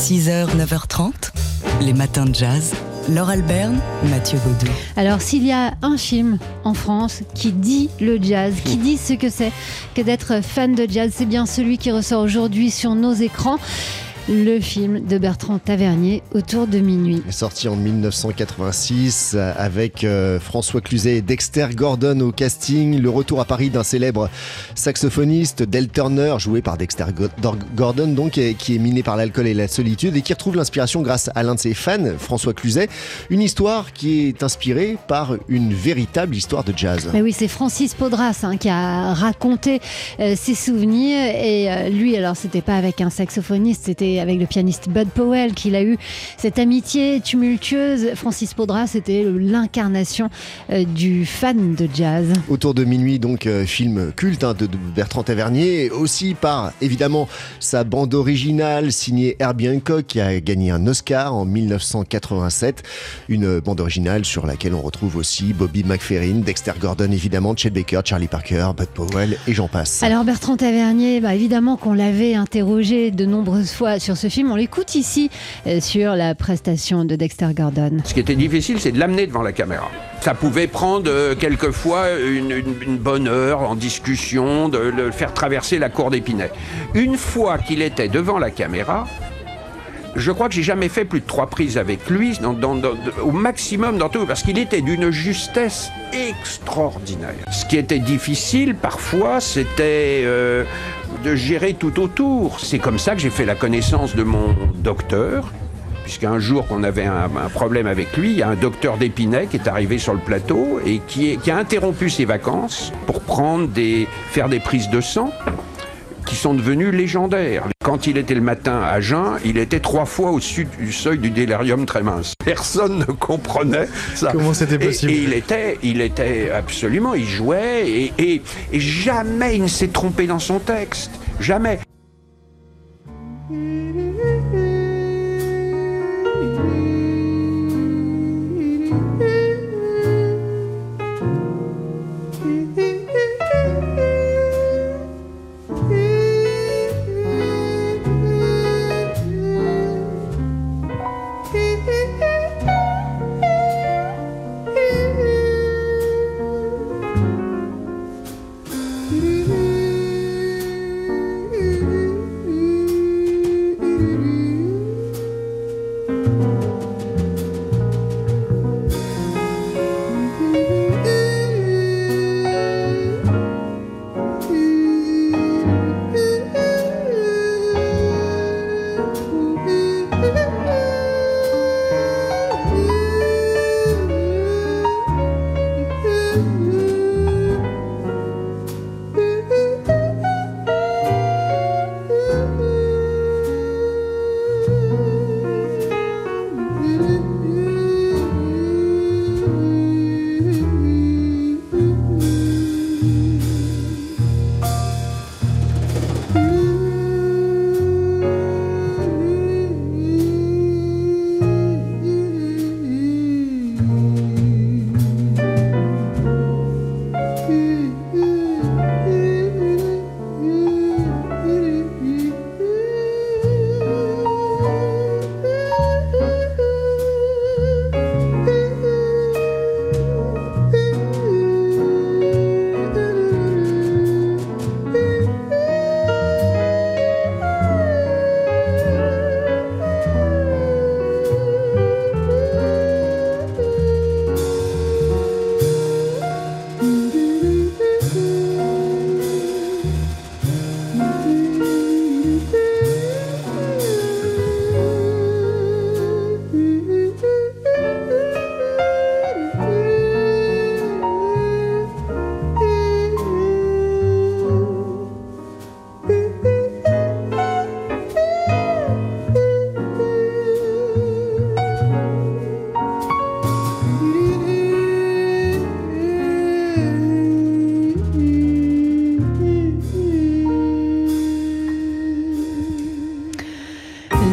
6h, 9h30, les matins de jazz. Laure Alberne, Mathieu Baudou. Alors, s'il y a un film en France qui dit le jazz, qui dit ce que c'est que d'être fan de jazz, c'est bien celui qui ressort aujourd'hui sur nos écrans le film de Bertrand Tavernier autour de minuit. Sorti en 1986 avec euh, François Cluzet et Dexter Gordon au casting, le retour à Paris d'un célèbre saxophoniste, Del Turner, joué par Dexter Gordon, donc, qui est miné par l'alcool et la solitude et qui retrouve l'inspiration grâce à l'un de ses fans, François Cluzet. Une histoire qui est inspirée par une véritable histoire de jazz. Mais oui, c'est Francis Podras hein, qui a raconté euh, ses souvenirs et euh, lui, alors c'était pas avec un saxophoniste, c'était avec le pianiste Bud Powell qu'il a eu cette amitié tumultueuse. Francis Podras, c'était l'incarnation euh, du fan de jazz. Autour de minuit, donc, euh, film culte hein, de, Bertrand Tavernier, aussi par évidemment sa bande originale signée Herbie Hancock qui a gagné un Oscar en 1987. Une bande originale sur laquelle on retrouve aussi Bobby McFerrin, Dexter Gordon évidemment, Chet Baker, Charlie Parker, Bud Powell et j'en passe. Alors Bertrand Tavernier, bah, évidemment qu'on l'avait interrogé de nombreuses fois sur ce film. On l'écoute ici euh, sur la prestation de Dexter Gordon. Ce qui était difficile, c'est de l'amener devant la caméra. Ça pouvait prendre euh, quelquefois une, bonne heure en discussion, de le faire traverser la cour d'Épinay. Une fois qu'il était devant la caméra, je crois que j'ai jamais fait plus de trois prises avec lui, au maximum dans tout, parce qu'il était d'une justesse extraordinaire. Ce qui était difficile parfois, c'était euh, de gérer tout autour. C'est comme ça que j'ai fait la connaissance de mon docteur, puisqu'un jour qu'on avait un, problème avec lui, il y a un docteur d'Épinay qui est arrivé sur le plateau et qui, qui a interrompu ses vacances pour prendre des, faire des prises de sang qui sont devenus légendaires. Quand il était le matin à jeun, il était trois fois au-dessus du seuil du délirium très mince. Personne ne comprenait ça. Comment c'était possible et, il était, il était absolument, il jouait et, et, et jamais il ne s'est trompé dans son texte. Jamais.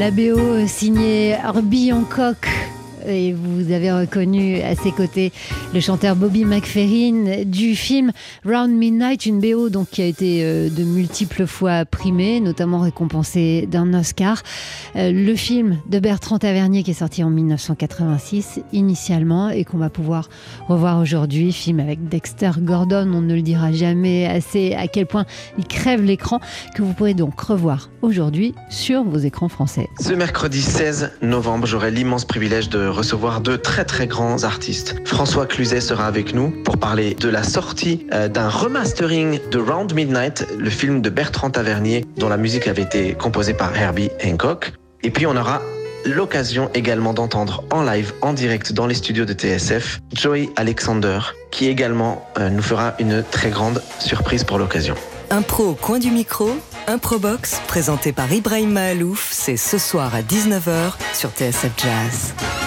La BO signée Herbie et vous avez reconnu à ses côtés le chanteur Bobby McFerrin du film Round Midnight, une BO donc qui a été euh, de multiples fois primée, notamment récompensée d'un Oscar. Euh, le film de Bertrand Tavernier qui est sorti en 1986 initialement et qu'on va pouvoir revoir aujourd'hui, film avec Dexter Gordon, on ne le dira jamais assez à quel point il crève l'écran, que vous pourrez donc revoir aujourd'hui sur vos écrans français. Ce mercredi 16 novembre, j'aurai l'immense privilège de recevoir deux très très grands artistes. François Cluzet sera avec nous pour parler de la sortie euh, d'un remastering de Round Midnight, le film de Bertrand Tavernier dont la musique avait été composée par Herbie Hancock. Et puis on aura l'occasion également d'entendre en live, en direct dans les studios de TSF, Joey Alexander, qui également euh, nous fera une très grande surprise pour l'occasion. Impro au coin du micro, Improbox, présenté par Ibrahim Mahalouf, c'est ce soir à 19h sur TSF Jazz.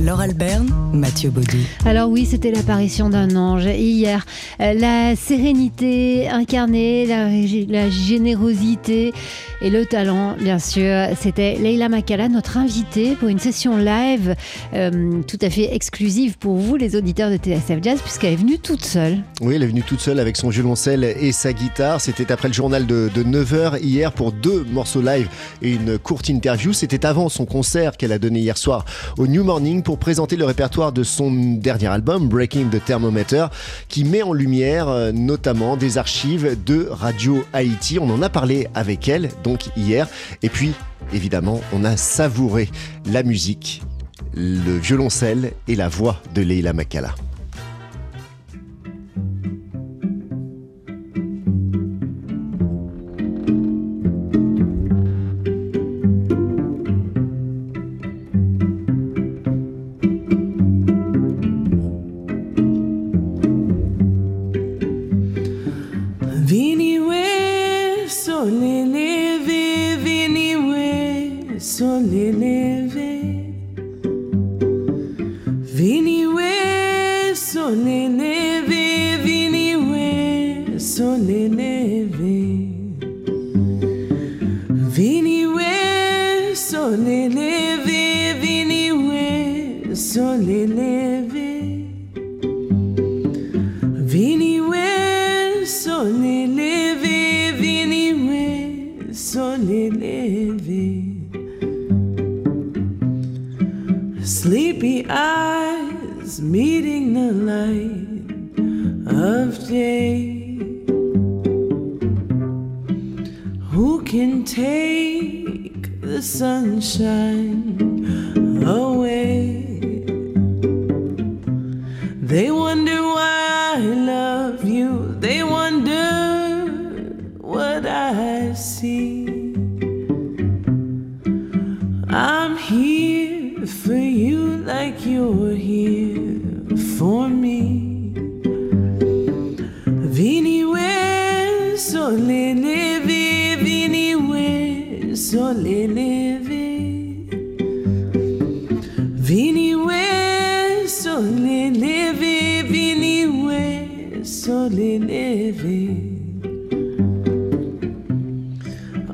Laure Alberne, Mathieu Baudy. Alors oui, c'était l'apparition d'un ange hier. Euh, la sérénité incarnée, la, la, générosité et le talent, bien sûr. C'était Leila Makala, notre invitée pour une session live euh, tout à fait exclusive pour vous, les auditeurs de TSF Jazz, puisqu'elle est venue toute seule. Oui, elle est venue toute seule avec son violoncelle et sa guitare. C'était après le journal de, de 9h hier pour deux morceaux live et une courte interview. C'était avant son concert qu'elle a donné hier soir au New Morning pour présenter le répertoire de son dernier album, Breaking the Thermometer, qui met en lumière euh, notamment des archives de Radio Haïti. On en a parlé avec elle donc hier. Et puis, évidemment, on a savouré la musique, le violoncelle et la voix de Leila Makala. The sunshine away? Leve.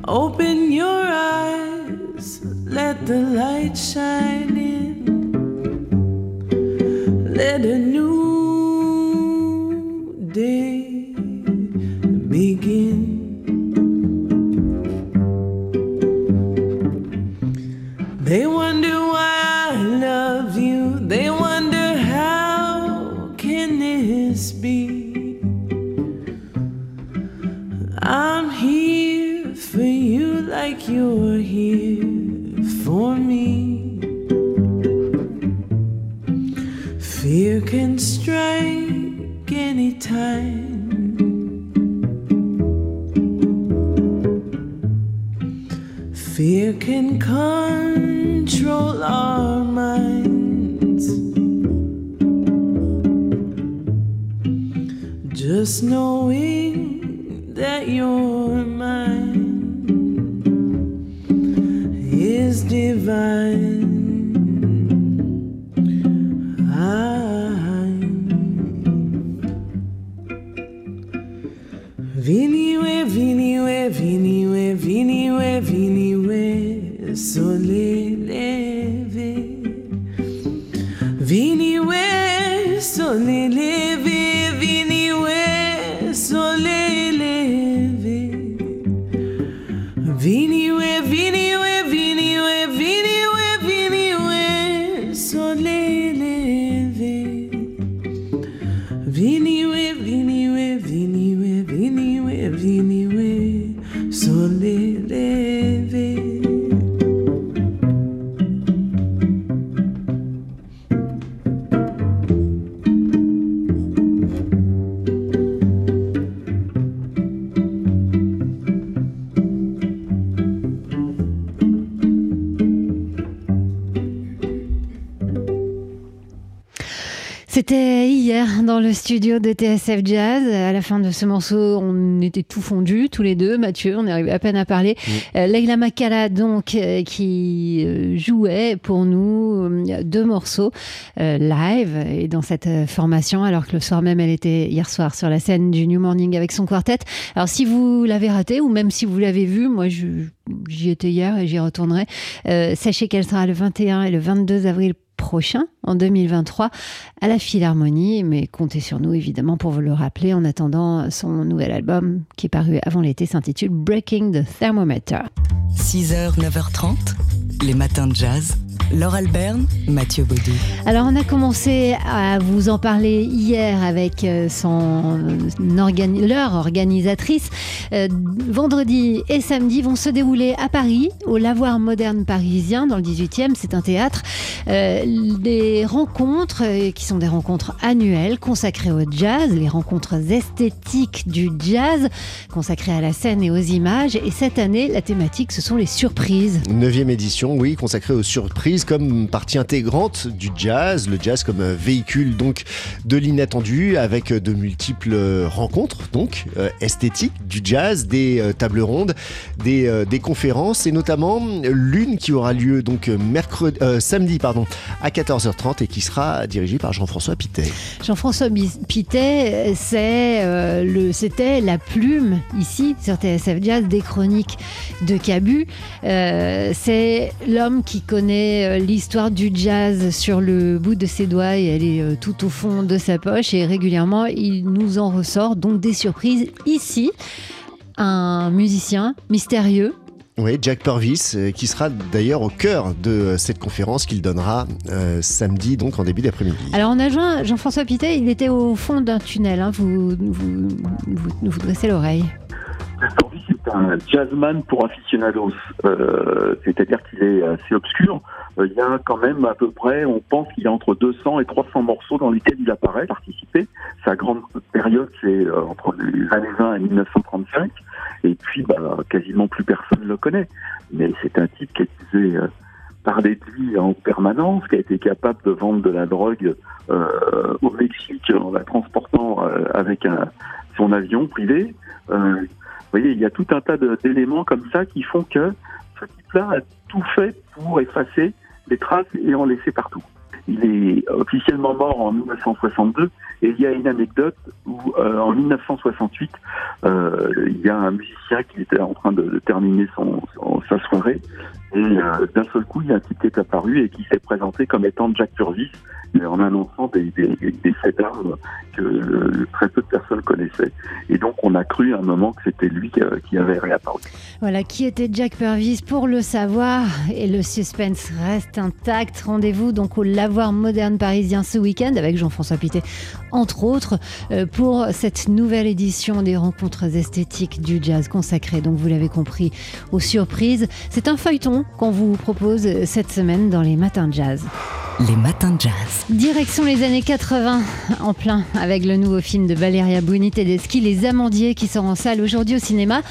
Open your eyes, let the light shine can strike anytime. Fear can control our minds. Just knowing viniwe viniwe viniwe soleleve viniwe soleleve C'était hier dans le studio de TSF Jazz. À la fin de ce morceau, on était tout fondus, tous les deux. Mathieu, on est arrivé à peine à parler. Euh, Leila Makala, donc, euh, qui euh, jouait pour nous deux morceaux live et dans cette formation, alors que le soir même, elle était hier soir sur la scène du New Morning avec son quartet. Alors, si vous l'avez raté ou même si vous l'avez vu, moi, j'y étais hier et j'y retournerai. Euh, sachez qu'elle sera le 21 et le 22 avril prochain, en 2023, à la Philharmonie. Mais comptez sur nous, évidemment, pour vous le rappeler. En attendant, son nouvel album, qui est paru avant l'été, s'intitule Breaking the Thermometer. 6h, 9h30, les matins de jazz. Laure Alberne, Mathieu Baudou. Alors, on a commencé à vous en parler hier avec euh, son organi- leur organisatrice. Euh, vendredi et samedi vont se dérouler à Paris, au Lavoir Moderne Parisien, dans le 18e. C'est un théâtre. Euh, des rencontres euh, qui sont des rencontres annuelles consacrées au jazz, les rencontres esthétiques du jazz, consacrées à la scène et aux images. Et cette année, la thématique, ce sont les surprises. Neuvième édition, oui, consacrée aux surprises comme partie intégrante du jazz, le jazz comme euh, véhicule donc de l'inattendu avec euh, de multiples rencontres donc esthétiques du jazz, des tables rondes, des, conférences et notamment l'une qui aura lieu donc mercredi, samedi pardon à 14h30 et qui sera dirigée par Jean-François Pitet. Jean-François Pitet, c'est euh, le, c'était la plume ici sur TSF Jazz des chroniques de Cabu. Euh, c'est l'homme qui connaît euh, l'histoire du jazz sur le bout de ses doigts et elle est euh, tout au fond de sa poche et régulièrement il nous en ressort donc des surprises ici. Un musicien mystérieux Oui, Jack Purvis, euh, qui sera d'ailleurs au cœur de euh, cette conférence qu'il donnera euh, samedi, donc en début d'après-midi. Alors on a joint Jean-François Pitet, il était au fond d'un tunnel, hein. vous, vous, vous, vous dressez l'oreille. C'est un jazzman pour aficionados, Euh, c'est-à-dire qu'il est assez obscur. Euh, il y a quand même à peu près, on pense qu'il y a entre 200 et 300 morceaux dans lesquels il apparaît, participer. Sa grande période, c'est euh, entre les années 20 et 1935, et puis bah, quasiment plus personne le connaît. Mais c'est un type qui faisait euh, parler de lui en permanence, qui a été capable de vendre de la drogue au Mexique en la transportant avec son avion privé. Vous voyez, il y a tout un tas d'éléments comme ça qui font que ce type-là a tout fait pour effacer les traces et en laisser partout. Il est officiellement mort en 1962 et il y a une anecdote où euh, en 1968, euh, il y a un musicien qui était en train de, terminer son, son- sa soirée et euh, d'un seul coup, il y a un type qui est apparu et qui s'est présenté comme étant Jack Purvis en annonçant des, des, des faits d'armes que très peu de personnes connaissaient. Et donc, on a cru à un moment que c'était lui qui, euh, qui avait réapparu. Voilà, qui était Jack Purvis pour le savoir et le suspense reste intact. Rendez-vous donc au Lavoir Moderne Parisien ce week-end avec Jean-François Pité, entre autres, euh, pour cette nouvelle édition des rencontres esthétiques du jazz consacrée, donc vous l'avez compris, aux surprises. C'est un feuilleton qu'on vous propose cette semaine dans les matins de jazz. Les matins de jazz. Direction les années 80, en plein avec le nouveau film de Valeria Bruni Tedeschi, Les Amandiers, qui sort en salle aujourd'hui au cinéma.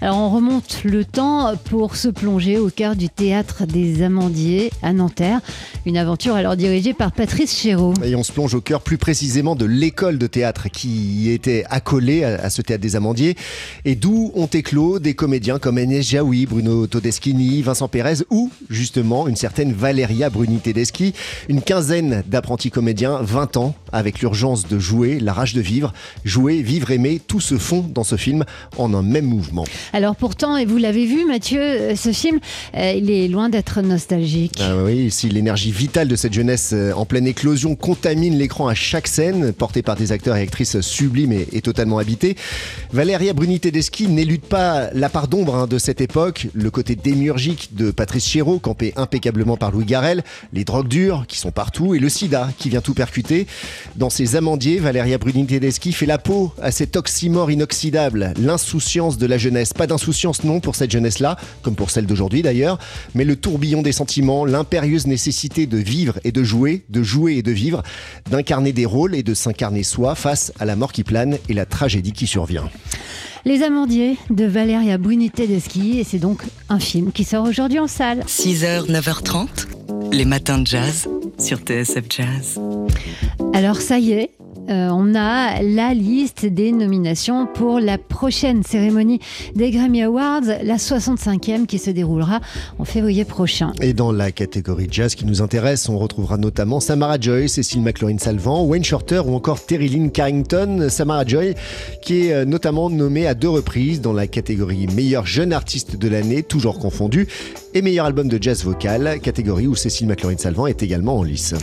Alors on remonte le temps pour se plonger au cœur du théâtre des Amandiers à Nanterre. Une aventure alors dirigée par Patrice Chéreau. Et on se plonge au cœur plus précisément de l'école de théâtre qui était accolée à, ce théâtre des Amandiers et d'où ont éclos des comédiens comme Enes Jaoui, Bruno Todeschini, Vincent Pérez ou justement une certaine Valeria Bruni Tedeschi. Une quinzaine d'apprentis comédiens, 20 ans, avec l'urgence de jouer, la rage de vivre. Jouer, vivre, aimer, tout se fond dans ce film en un même mouvement. Alors pourtant, et vous l'avez vu Mathieu, euh, ce film, euh, il est loin d'être nostalgique. Ah oui, si l'énergie vitale de cette jeunesse euh, en pleine éclosion contamine l'écran à chaque scène, portée par des acteurs et actrices sublimes et, et totalement habités, Valeria Bruni Tedeschi n'élude pas la part d'ombre hein, de cette époque, le côté démiurgique de Patrice Chéreau, campé impeccablement par Louis Garrel, les drogues dures qui sont partout et le sida qui vient tout percuter. Dans ses amandiers, Valeria Bruni Tedeschi fait la peau à cet oxymore inoxydable, l'insouciance de la jeunesse. Pas d'insouciance non pour cette jeunesse-là, comme pour celle d'aujourd'hui d'ailleurs, mais le tourbillon des sentiments, l'impérieuse nécessité de vivre et de jouer, de jouer et de vivre, d'incarner des rôles et de s'incarner soi face à la mort qui plane et la tragédie qui survient. Les Amandiers de Valeria Bruni Tedeschi, et c'est donc un film qui sort aujourd'hui en salle. 6h, 9h30, les matins de jazz sur TSF Jazz. Alors ça y est, euh, on a la liste des nominations pour la prochaine cérémonie des Grammy Awards, la 65e qui se déroulera en février prochain. Et dans la catégorie jazz qui nous intéresse, on retrouvera notamment Samara Joy, Cécile McLaurin-Salvant, Wayne Shorter ou encore Terry Lynn Carrington. Samara Joy qui est euh, notamment nommée à deux reprises dans la catégorie meilleur jeune artiste de l'année, toujours confondu, et meilleur album de jazz vocal, catégorie où Cécile McLaurin-Salvant est également en lice.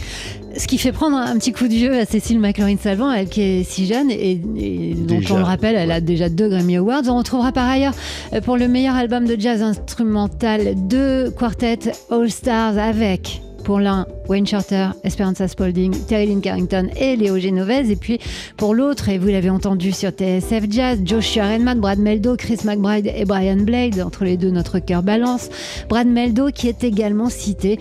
Ce qui fait prendre un petit coup de vieux à Cécile McLaurin-Salvant, elle qui est si jeune et, et dont Déjà. on le rappelle, elle a déjà deux Grammy Awards. On retrouvera par ailleurs euh, pour le meilleur album de jazz instrumental deux quartets All Stars avec pour l'un Wayne Shorter, Esperanza Spalding, Terry Lynn Carrington et Léo Genovese. Et puis pour l'autre, et vous l'avez entendu sur TSF Jazz, Joshua Redman, Brad Meldo, Chris McBride et Brian Blade. Entre les deux, notre cœur balance. Brad Meldo qui est également cité.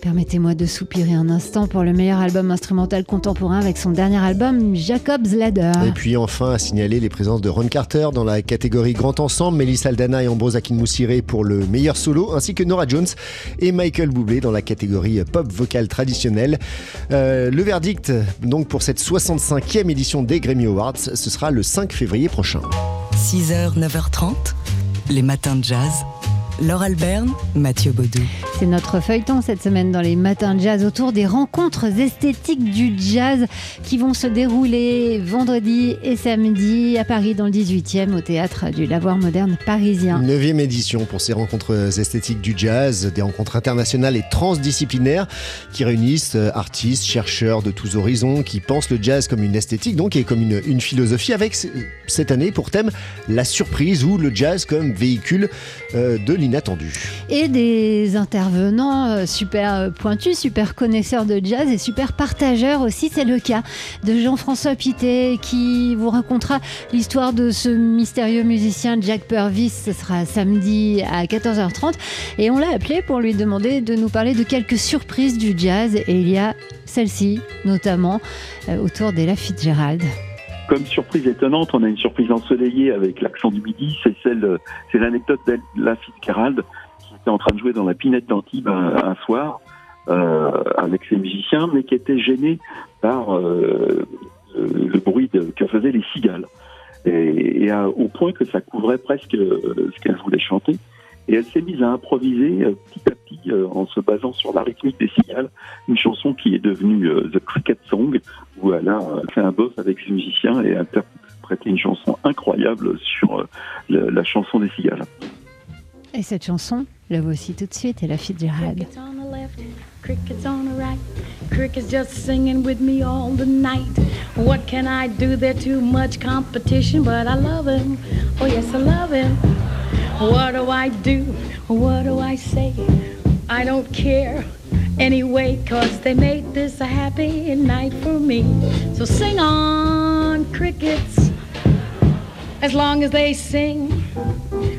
Permettez-moi de soupirer un instant pour le meilleur album instrumental contemporain avec son dernier album Jacob's Ladder. Et puis enfin, à signaler les présences de Ron Carter dans la catégorie Grand Ensemble, Mélissa Aldana et Ambrose Akinmusire pour le meilleur solo, ainsi que Nora Jones et Michael Bublé dans la catégorie Pop Vocal Traditionnel. Euh, le verdict donc pour cette 65e édition des Grammy Awards, ce sera le 5 février prochain. 6h, 9h30, les matins de jazz. Laure Alberne, Mathieu Baudou. C'est notre feuilleton cette semaine dans les matins de jazz autour des rencontres esthétiques du jazz qui vont se dérouler vendredi et samedi à Paris dans le 18e au théâtre du Lavoir moderne parisien. Neuvième édition pour ces rencontres esthétiques du jazz, des rencontres internationales et transdisciplinaires qui réunissent euh, artistes, chercheurs de tous horizons qui pensent le jazz comme une esthétique donc et comme une, une philosophie avec c- cette année pour thème la surprise ou le jazz comme véhicule euh, de Et des intervenants euh, super euh, pointus, super connaisseurs de jazz et super partageurs aussi. C'est le cas de Jean-François Pité qui vous racontera l'histoire de ce mystérieux musicien Jack Purvis. Ce sera samedi à 14h30. Et on l'a appelé pour lui demander de nous parler de quelques surprises du jazz. Et il y a celle-ci notamment euh, autour d'Ella Fitzgerald. Comme surprise étonnante, on a une surprise ensoleillée avec l'accent du midi. C'est celle, euh, c'est l'anecdote d'Ella Fitzgerald qui était en train de jouer dans la Pinette d'Antibes un, soir euh, avec ses musiciens, mais qui était gênée par euh, le, le bruit que faisaient les cigales. Et, au point que ça couvrait presque euh, ce qu'elle voulait chanter. Et elle s'est mise à improviser euh, petit à petit euh, en se basant sur la rythmique des cigales, une chanson qui est devenue euh, The Cricket Song, où elle a fait un boss avec ses musiciens et a interprété une chanson incroyable sur euh, le- la chanson des cigales. Et cette chanson, la voici tout de suite, Ella Fitzgerald. Crickets on the left, crickets on the right. Crickets just singing with me all the night. What can I do? They're too much competition, but I love him. Oh, yes, I love him. What do I do? What do I say? I don't care anyway, cause they made this a happy night for me. So sing on, crickets. As long as they sing,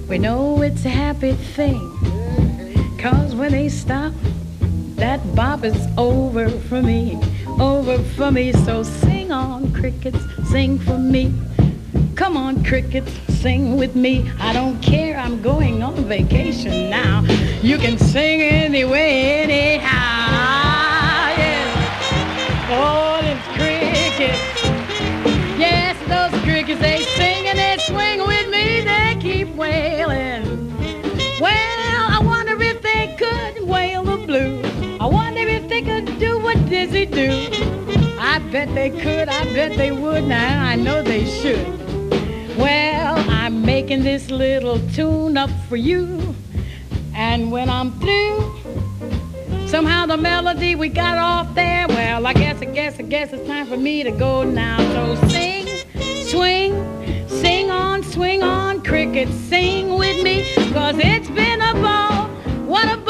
we know it's a happy thing. Cause when they stop, that bop is over for me, over for me. So sing on, crickets, sing for me. Come on, crickets, sing with me. I don't care, I'm going on vacation now. You can sing anyway, anyhow. Yeah. Oh, it's crickets. Yes, those crickets, they sing and they swing with me, they keep wailing. Well, I wonder if they could wail the blues. I wonder if they could do what Dizzy do. I bet they could, I bet they would, now I know they should. Well, I'm making this little tune up for you. And when I'm through, somehow the melody we got off there, well, I guess, I guess, I guess it's time for me to go now. So sing, swing, sing on, swing on, cricket, sing with me, cause it's been a ball. What a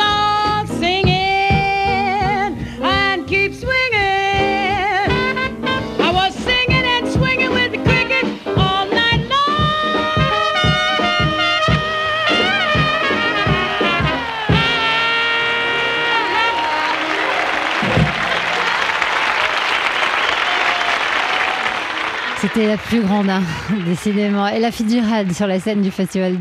C'était la plus grande, hein, décidément. Et la Fitzgerald sur la scène du festival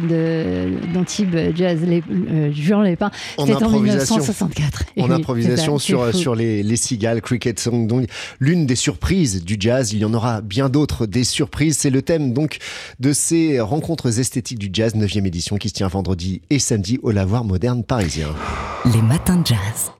d'Antibes Jazz, les, euh, Juan Lépin, c'était en improvisation. 1964. Et En oui, improvisation ça, sur, sur les, les cigales, cricket song. Donc, l'une des surprises du jazz, il y en aura bien d'autres, des surprises. C'est le thème donc de ces rencontres esthétiques du jazz, 9e édition, qui se tient vendredi et samedi au Lavoir Moderne Parisien. Les matins de jazz.